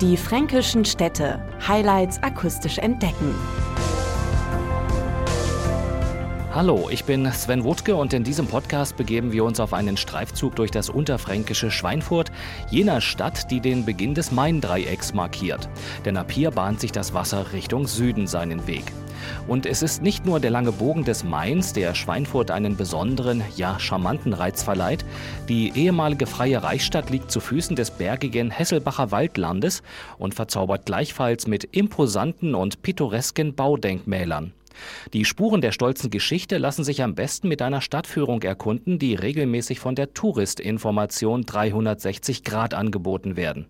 Die fränkischen Städte. Highlights akustisch entdecken. Hallo, ich bin Sven Wutke und in diesem Podcast begeben wir uns auf einen Streifzug durch das unterfränkische Schweinfurt, jener Stadt, die den Beginn des Main-Dreiecks markiert. Denn ab hier bahnt sich das Wasser Richtung Süden seinen Weg. Und es ist nicht nur der lange Bogen des Mains, der Schweinfurt einen besonderen, ja charmanten Reiz verleiht. Die ehemalige freie Reichsstadt liegt zu Füßen des bergigen Hesselbacher Waldlandes und verzaubert gleichfalls mit imposanten und pittoresken Baudenkmälern. Die Spuren der stolzen Geschichte lassen sich am besten mit einer Stadtführung erkunden, die regelmäßig von der Touristinformation 360 Grad angeboten werden.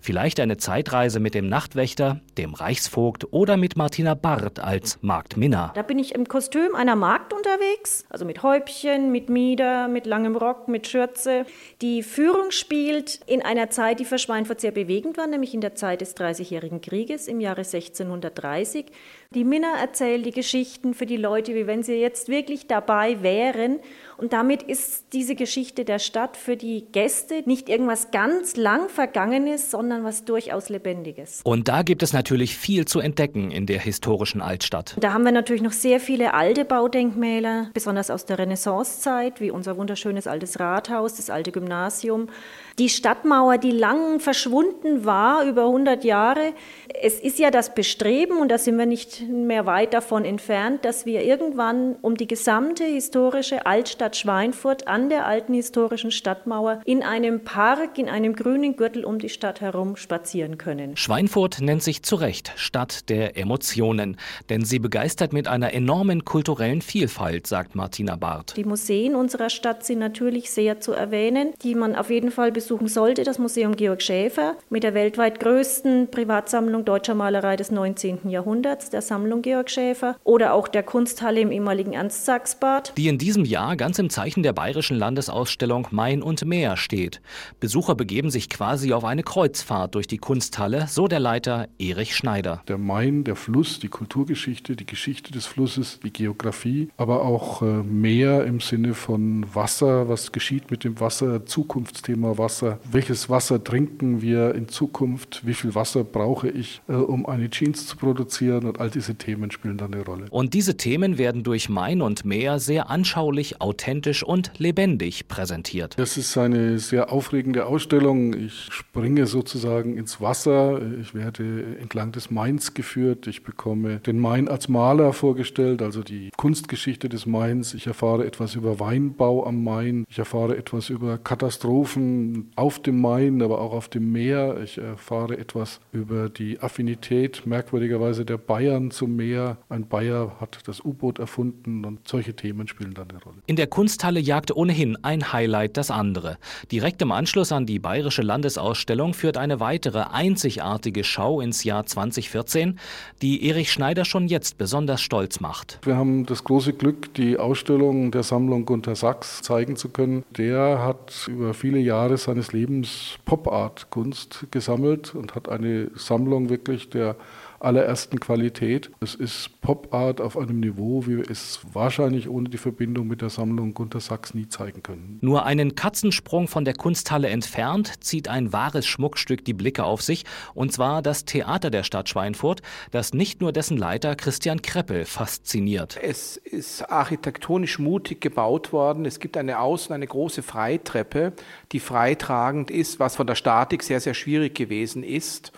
Vielleicht eine Zeitreise mit dem Nachtwächter, dem Reichsvogt oder mit Martina Barth als Marktminna. Da bin ich im Kostüm einer Magd unterwegs, also mit Häubchen, mit Mieder, mit langem Rock, mit Schürze. Die Führung spielt in einer Zeit, die für Schweinfurt sehr bewegend war, nämlich in der Zeit des Dreißigjährigen Krieges im Jahre 1630. Die Minna erzählt die Geschichten für die Leute, wie wenn sie jetzt wirklich dabei wären und damit ist diese Geschichte der Stadt für die Gäste nicht irgendwas ganz lang Vergangenes, sondern was durchaus Lebendiges. Und da gibt es natürlich viel zu entdecken in der historischen Altstadt. Da haben wir natürlich noch sehr viele alte Baudenkmäler, besonders aus der Renaissancezeit, wie unser wunderschönes altes Rathaus, das alte Gymnasium. Die Stadtmauer, die lang verschwunden war, über 100 Jahre. Es ist ja das Bestreben, und da sind wir nicht mehr weit davon entfernt, dass wir irgendwann um die gesamte historische Altstadt Stadt Schweinfurt an der alten historischen Stadtmauer in einem Park, in einem grünen Gürtel um die Stadt herum spazieren können. Schweinfurt nennt sich zu Recht Stadt der Emotionen, denn sie begeistert mit einer enormen kulturellen Vielfalt, sagt Martina Barth. Die Museen unserer Stadt sind natürlich sehr zu erwähnen, die man auf jeden Fall besuchen sollte. Das Museum Georg Schäfer mit der weltweit größten Privatsammlung deutscher Malerei des 19. Jahrhunderts, der Sammlung Georg Schäfer, oder auch der Kunsthalle im ehemaligen Ernst-Sachs-Bad. Die in diesem Jahr ganz im Zeichen der Bayerischen Landesausstellung Main und Meer steht. Besucher begeben sich quasi auf eine Kreuzfahrt durch die Kunsthalle, so der Leiter Erich Schneider. Der Main, der Fluss, die Kulturgeschichte, die Geschichte des Flusses, die Geografie, aber auch äh, Meer im Sinne von Wasser, was geschieht mit dem Wasser, Zukunftsthema Wasser, welches Wasser trinken wir in Zukunft, wie viel Wasser brauche ich, äh, um eine Jeans zu produzieren und all diese Themen spielen dann eine Rolle. Und diese Themen werden durch Main und Meer sehr anschaulich, authentisch und lebendig präsentiert. Das ist eine sehr aufregende Ausstellung. Ich springe sozusagen ins Wasser. Ich werde entlang des Mains geführt. Ich bekomme den Main als Maler vorgestellt, also die Kunstgeschichte des Mains. Ich erfahre etwas über Weinbau am Main. Ich erfahre etwas über Katastrophen auf dem Main, aber auch auf dem Meer. Ich erfahre etwas über die Affinität merkwürdigerweise der Bayern zum Meer. Ein Bayer hat das U-Boot erfunden und solche Themen spielen dann eine Rolle. In der Kunsthalle jagt ohnehin ein Highlight das andere. Direkt im Anschluss an die Bayerische Landesausstellung führt eine weitere einzigartige Schau ins Jahr 2014, die Erich Schneider schon jetzt besonders stolz macht. Wir haben das große Glück, die Ausstellung der Sammlung Gunter Sachs zeigen zu können. Der hat über viele Jahre seines Lebens Pop-Art-Kunst gesammelt und hat eine Sammlung wirklich der allerersten Qualität. Es ist Pop-Art auf einem Niveau, wie wir es wahrscheinlich ohne die Verbindung mit der Sammlung Gunter Sachs nie zeigen können. Nur einen Katzensprung von der Kunsthalle entfernt zieht ein wahres Schmuckstück die Blicke auf sich, und zwar das Theater der Stadt Schweinfurt, das nicht nur dessen Leiter Christian Kreppel fasziniert. Es ist architektonisch mutig gebaut worden. Es gibt eine Außen, eine große Freitreppe, die freitragend ist, was von der Statik sehr, sehr schwierig gewesen ist.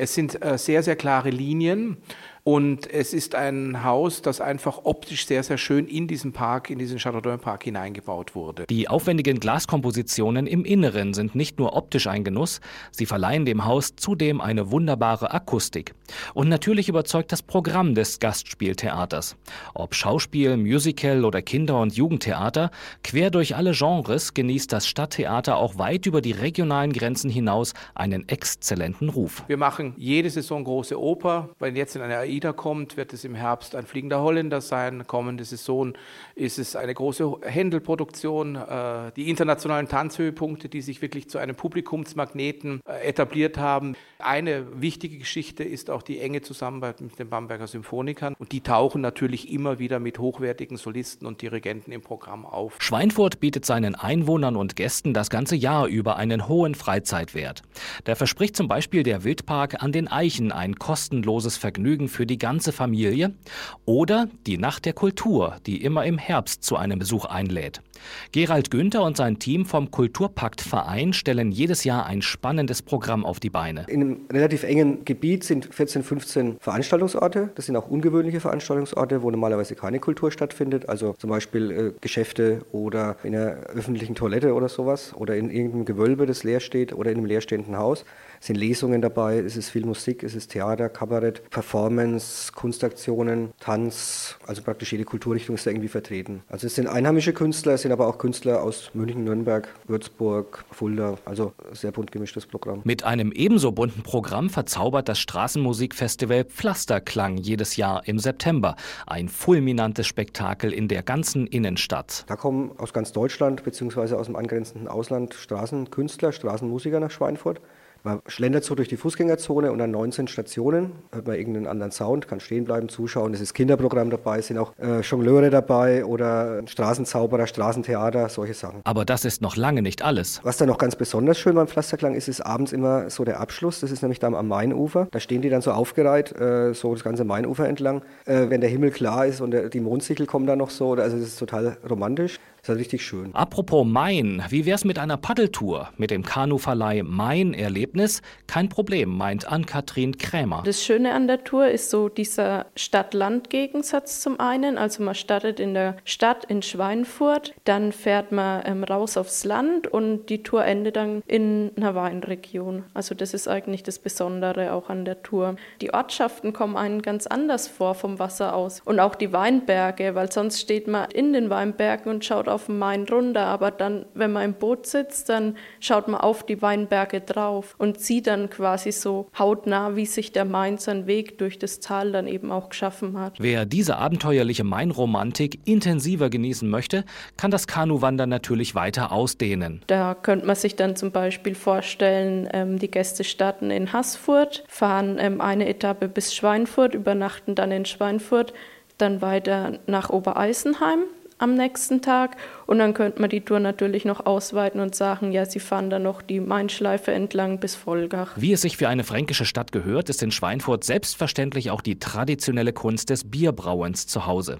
Es sind äh, sehr, sehr klare Linien. Und es ist ein Haus, das einfach optisch sehr, sehr schön in diesen Park, in diesen Chateaudun-Park hineingebaut wurde. Die aufwendigen Glaskompositionen im Inneren sind nicht nur optisch ein Genuss, sie verleihen dem Haus zudem eine wunderbare Akustik. Und natürlich überzeugt das Programm des Gastspieltheaters. Ob Schauspiel, Musical oder Kinder- und Jugendtheater, quer durch alle Genres genießt das Stadttheater auch weit über die regionalen Grenzen hinaus einen exzellenten Ruf. Wir machen jede Saison große Oper, weil jetzt in einer AIDA kommt, wird es im Herbst ein fliegender Holländer sein. Kommende Saison ist es eine große Händelproduktion. Äh, die internationalen Tanzhöhepunkte, die sich wirklich zu einem Publikumsmagneten äh, etabliert haben. Eine wichtige Geschichte ist auch die enge Zusammenarbeit mit den Bamberger Symphonikern. Und die tauchen natürlich immer wieder mit hochwertigen Solisten und Dirigenten im Programm auf. Schweinfurt bietet seinen Einwohnern und Gästen das ganze Jahr über einen hohen Freizeitwert. Da verspricht zum Beispiel der Wildpark an den Eichen ein kostenloses Vergnügen für die ganze Familie oder die Nacht der Kultur, die immer im Herbst zu einem Besuch einlädt. Gerald Günther und sein Team vom Kulturpakt-Verein stellen jedes Jahr ein spannendes Programm auf die Beine. In einem relativ engen Gebiet sind 14, 15 Veranstaltungsorte. Das sind auch ungewöhnliche Veranstaltungsorte, wo normalerweise keine Kultur stattfindet. Also zum Beispiel äh, Geschäfte oder in einer öffentlichen Toilette oder sowas oder in irgendeinem Gewölbe, das leer steht oder in einem leerstehenden Haus. Es sind Lesungen dabei, es ist viel Musik, es ist Theater, Kabarett, Performance, Kunstaktionen, Tanz. Also praktisch jede Kulturrichtung ist da irgendwie vertreten. Also es sind einheimische Künstler, es sind aber auch Künstler aus München, Nürnberg, Würzburg, Fulda. Also sehr bunt gemischtes Programm. Mit einem ebenso bunten Programm verzaubert das Straßenmusikfestival Pflasterklang jedes Jahr im September. Ein fulminantes Spektakel in der ganzen Innenstadt. Da kommen aus ganz Deutschland bzw. aus dem angrenzenden Ausland Straßenkünstler, Straßenmusiker nach Schweinfurt. Man schlendert so durch die Fußgängerzone und an 19 Stationen hört man irgendeinen anderen Sound, kann stehen bleiben, zuschauen. Es ist Kinderprogramm dabei, es sind auch äh, Jongleure dabei oder Straßenzauberer, Straßentheater, solche Sachen. Aber das ist noch lange nicht alles. Was dann noch ganz besonders schön beim Pflasterklang ist, ist abends immer so der Abschluss. Das ist nämlich da am Mainufer. Da stehen die dann so aufgereiht, äh, so das ganze Mainufer entlang. Äh, wenn der Himmel klar ist und der, die Mondsichel kommen dann noch so, also das ist total romantisch. Das ist halt richtig schön. Apropos Main, wie wär's mit einer Paddeltour? Mit dem Kanuverleih Main Erlebnis? Kein Problem, meint Ann-Kathrin Krämer. Das Schöne an der Tour ist so dieser Stadt-Land-Gegensatz zum einen. Also man startet in der Stadt in Schweinfurt, dann fährt man ähm, raus aufs Land und die Tour endet dann in einer Weinregion. Also das ist eigentlich das Besondere auch an der Tour. Die Ortschaften kommen einen ganz anders vor vom Wasser aus und auch die Weinberge, weil sonst steht man in den Weinbergen und schaut auf den Main runter, aber dann, wenn man im Boot sitzt, dann schaut man auf die Weinberge drauf und sieht dann quasi so hautnah, wie sich der Main seinen Weg durch das Tal dann eben auch geschaffen hat. Wer diese abenteuerliche Mainromantik intensiver genießen möchte, kann das Kanuwandern natürlich weiter ausdehnen. Da könnte man sich dann zum Beispiel vorstellen, ähm, die Gäste starten in Haßfurt, fahren ähm, eine Etappe bis Schweinfurt, übernachten dann in Schweinfurt, dann weiter nach Obereisenheim am nächsten Tag. Und dann könnte man die Tour natürlich noch ausweiten und sagen, ja, sie fahren dann noch die Mainschleife entlang bis Volgach. Wie es sich für eine fränkische Stadt gehört, ist in Schweinfurt selbstverständlich auch die traditionelle Kunst des Bierbrauens zu Hause.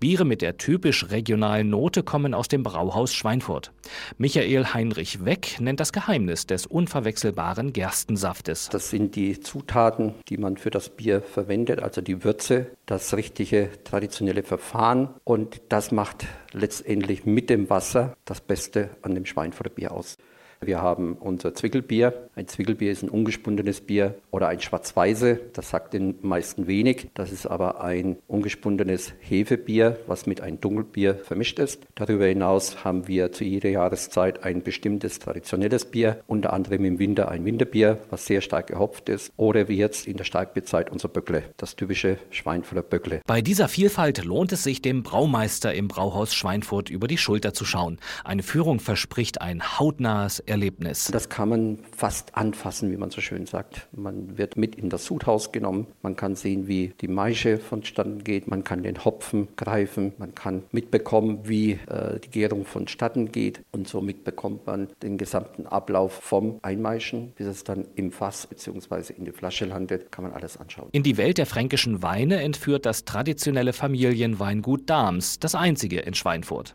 Biere mit der typisch regionalen Note kommen aus dem Brauhaus Schweinfurt. Michael Heinrich Weck nennt das Geheimnis des unverwechselbaren Gerstensaftes. Das sind die Zutaten, die man für das Bier verwendet, also die Würze, das richtige traditionelle Verfahren und das macht letztendlich mit dem Wasser das Beste an dem Schweinfurter Bier aus. Wir haben unser Zwickelbier. Ein Zwickelbier ist ein ungespundenes Bier oder ein Schwarz-Weiße. Das sagt den meisten wenig. Das ist aber ein ungespundenes Hefebier, was mit einem Dunkelbier vermischt ist. Darüber hinaus haben wir zu jeder Jahreszeit ein bestimmtes traditionelles Bier, unter anderem im Winter ein Winterbier, was sehr stark gehopft ist. Oder wie jetzt in der Starkbierzeit unser Böckle, das typische Schweinfurter Böckle. Bei dieser Vielfalt lohnt es sich, dem Braumeister im Brauhaus Schweinfurt über die Schulter zu schauen. Eine Führung verspricht ein hautnahes Erlebnis. Das kann man fast anfassen, wie man so schön sagt. Man wird mit in das Sudhaus genommen. Man kann sehen, wie die Maische vonstatten geht. Man kann den Hopfen greifen. Man kann mitbekommen, wie äh, die Gärung vonstatten geht. Und somit bekommt man den gesamten Ablauf vom Einmeischen, bis es dann im Fass bzw. in die Flasche landet, kann man alles anschauen. In die Welt der fränkischen Weine entführt das traditionelle Familienweingut Dahms, das einzige in Schweinfurt.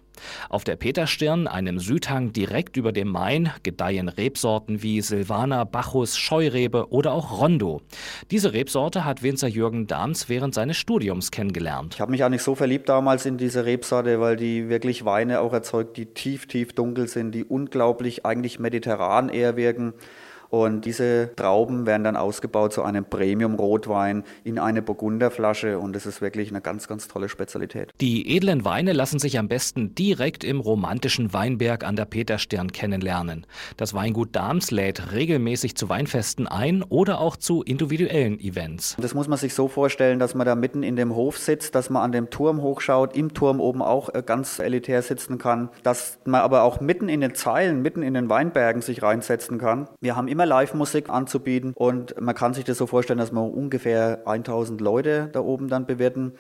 Auf der Peterstirn, einem Südhang direkt über dem Main, gedeihen Rebsorten wie Silvaner, Bacchus, Scheurebe oder auch Rondo. Diese Rebsorte hat Winzer Jürgen Dahms während seines Studiums kennengelernt. Ich habe mich eigentlich so verliebt damals in diese Rebsorte, weil die wirklich Weine auch erzeugt, die tief, tief dunkel sind, die unglaublich eigentlich mediterran eher wirken. Und diese Trauben werden dann ausgebaut zu einem Premium-Rotwein in eine Burgunderflasche und das ist wirklich eine ganz, ganz tolle Spezialität. Die edlen Weine lassen sich am besten direkt im romantischen Weinberg an der Peterstern kennenlernen. Das Weingut Dahms lädt regelmäßig zu Weinfesten ein oder auch zu individuellen Events. Das muss man sich so vorstellen, dass man da mitten in dem Hof sitzt, dass man an dem Turm hochschaut, im Turm oben auch äh, ganz elitär sitzen kann, dass man aber auch mitten in den Zeilen, mitten in den Weinbergen sich reinsetzen kann. Wir haben immer Live-Musik anzubieten und man kann sich das so vorstellen, dass wir ungefähr 1000 Leute da oben dann bewirten.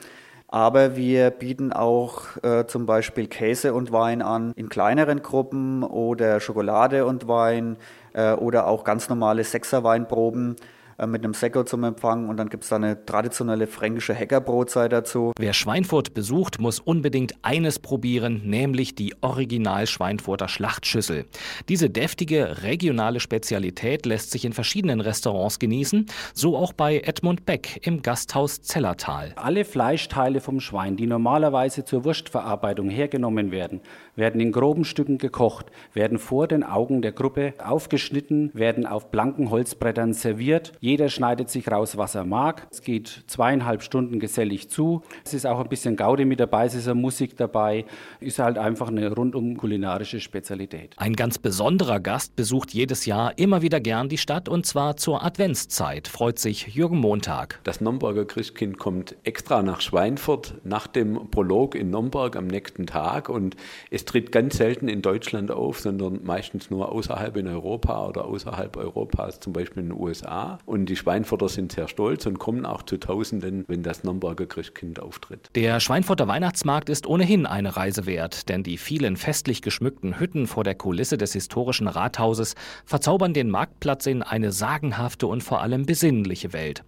Aber wir bieten auch äh, zum Beispiel Käse und Wein an in kleineren Gruppen oder Schokolade und Wein äh, oder auch ganz normale Sechserweinproben. Äh, mit einem Sekko zum Empfang und dann gibt es da eine traditionelle fränkische Heckerbrotzeit dazu. Wer Schweinfurt besucht, muss unbedingt eines probieren, nämlich die Original Schweinfurter Schlachtschüssel. Diese deftige regionale Spezialität lässt sich in verschiedenen Restaurants genießen, so auch bei Edmund Beck im Gasthaus Zellertal. Alle Fleischteile vom Schwein, die normalerweise zur Wurstverarbeitung hergenommen werden, werden in groben Stücken gekocht, werden vor den Augen der Gruppe aufgeschnitten, werden auf blanken Holzbrettern serviert. Jeder schneidet sich raus, was er mag. Es geht zweieinhalb Stunden gesellig zu. Es ist auch ein bisschen Gaudi mit dabei, es ist eine Musik dabei. Ist halt einfach eine rundum kulinarische Spezialität. Ein ganz besonderer Gast besucht jedes Jahr immer wieder gern die Stadt und zwar zur Adventszeit, freut sich Jürgen Montag. Das Nomberger Christkind kommt extra nach Schweinfurt nach dem Prolog in Nomberg am nächsten Tag und es tritt ganz selten in Deutschland auf, sondern meistens nur außerhalb in Europa oder außerhalb Europas, zum Beispiel in den USA. Und die Schweinfurter sind sehr stolz und kommen auch zu Tausenden, wenn das Nürnberger Christkind auftritt. Der Schweinfurter Weihnachtsmarkt ist ohnehin eine Reise wert, denn die vielen festlich geschmückten Hütten vor der Kulisse des historischen Rathauses verzaubern den Marktplatz in eine sagenhafte und vor allem besinnliche Welt.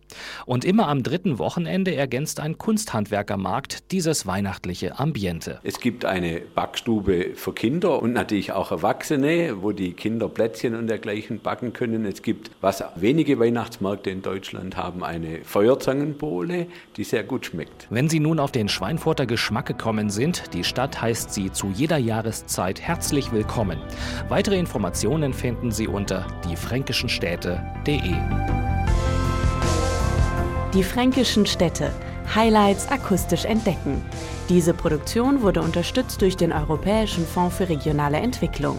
Und immer am dritten Wochenende ergänzt ein Kunsthandwerkermarkt dieses weihnachtliche Ambiente. Es gibt eine Backstube für Kinder und natürlich auch Erwachsene, wo die Kinder Plätzchen und dergleichen backen können. Es gibt, was wenige Weihnachts Weihnachtsmärkte in Deutschland haben eine Feuerzangenbowle, die sehr gut schmeckt. Wenn Sie nun auf den Schweinfurter Geschmack gekommen sind, die Stadt heißt Sie zu jeder Jahreszeit herzlich willkommen. Weitere Informationen finden Sie unter diefränkischenstädte.de. Die fränkischen Städte. Highlights akustisch entdecken. Diese Produktion wurde unterstützt durch den Europäischen Fonds für regionale Entwicklung.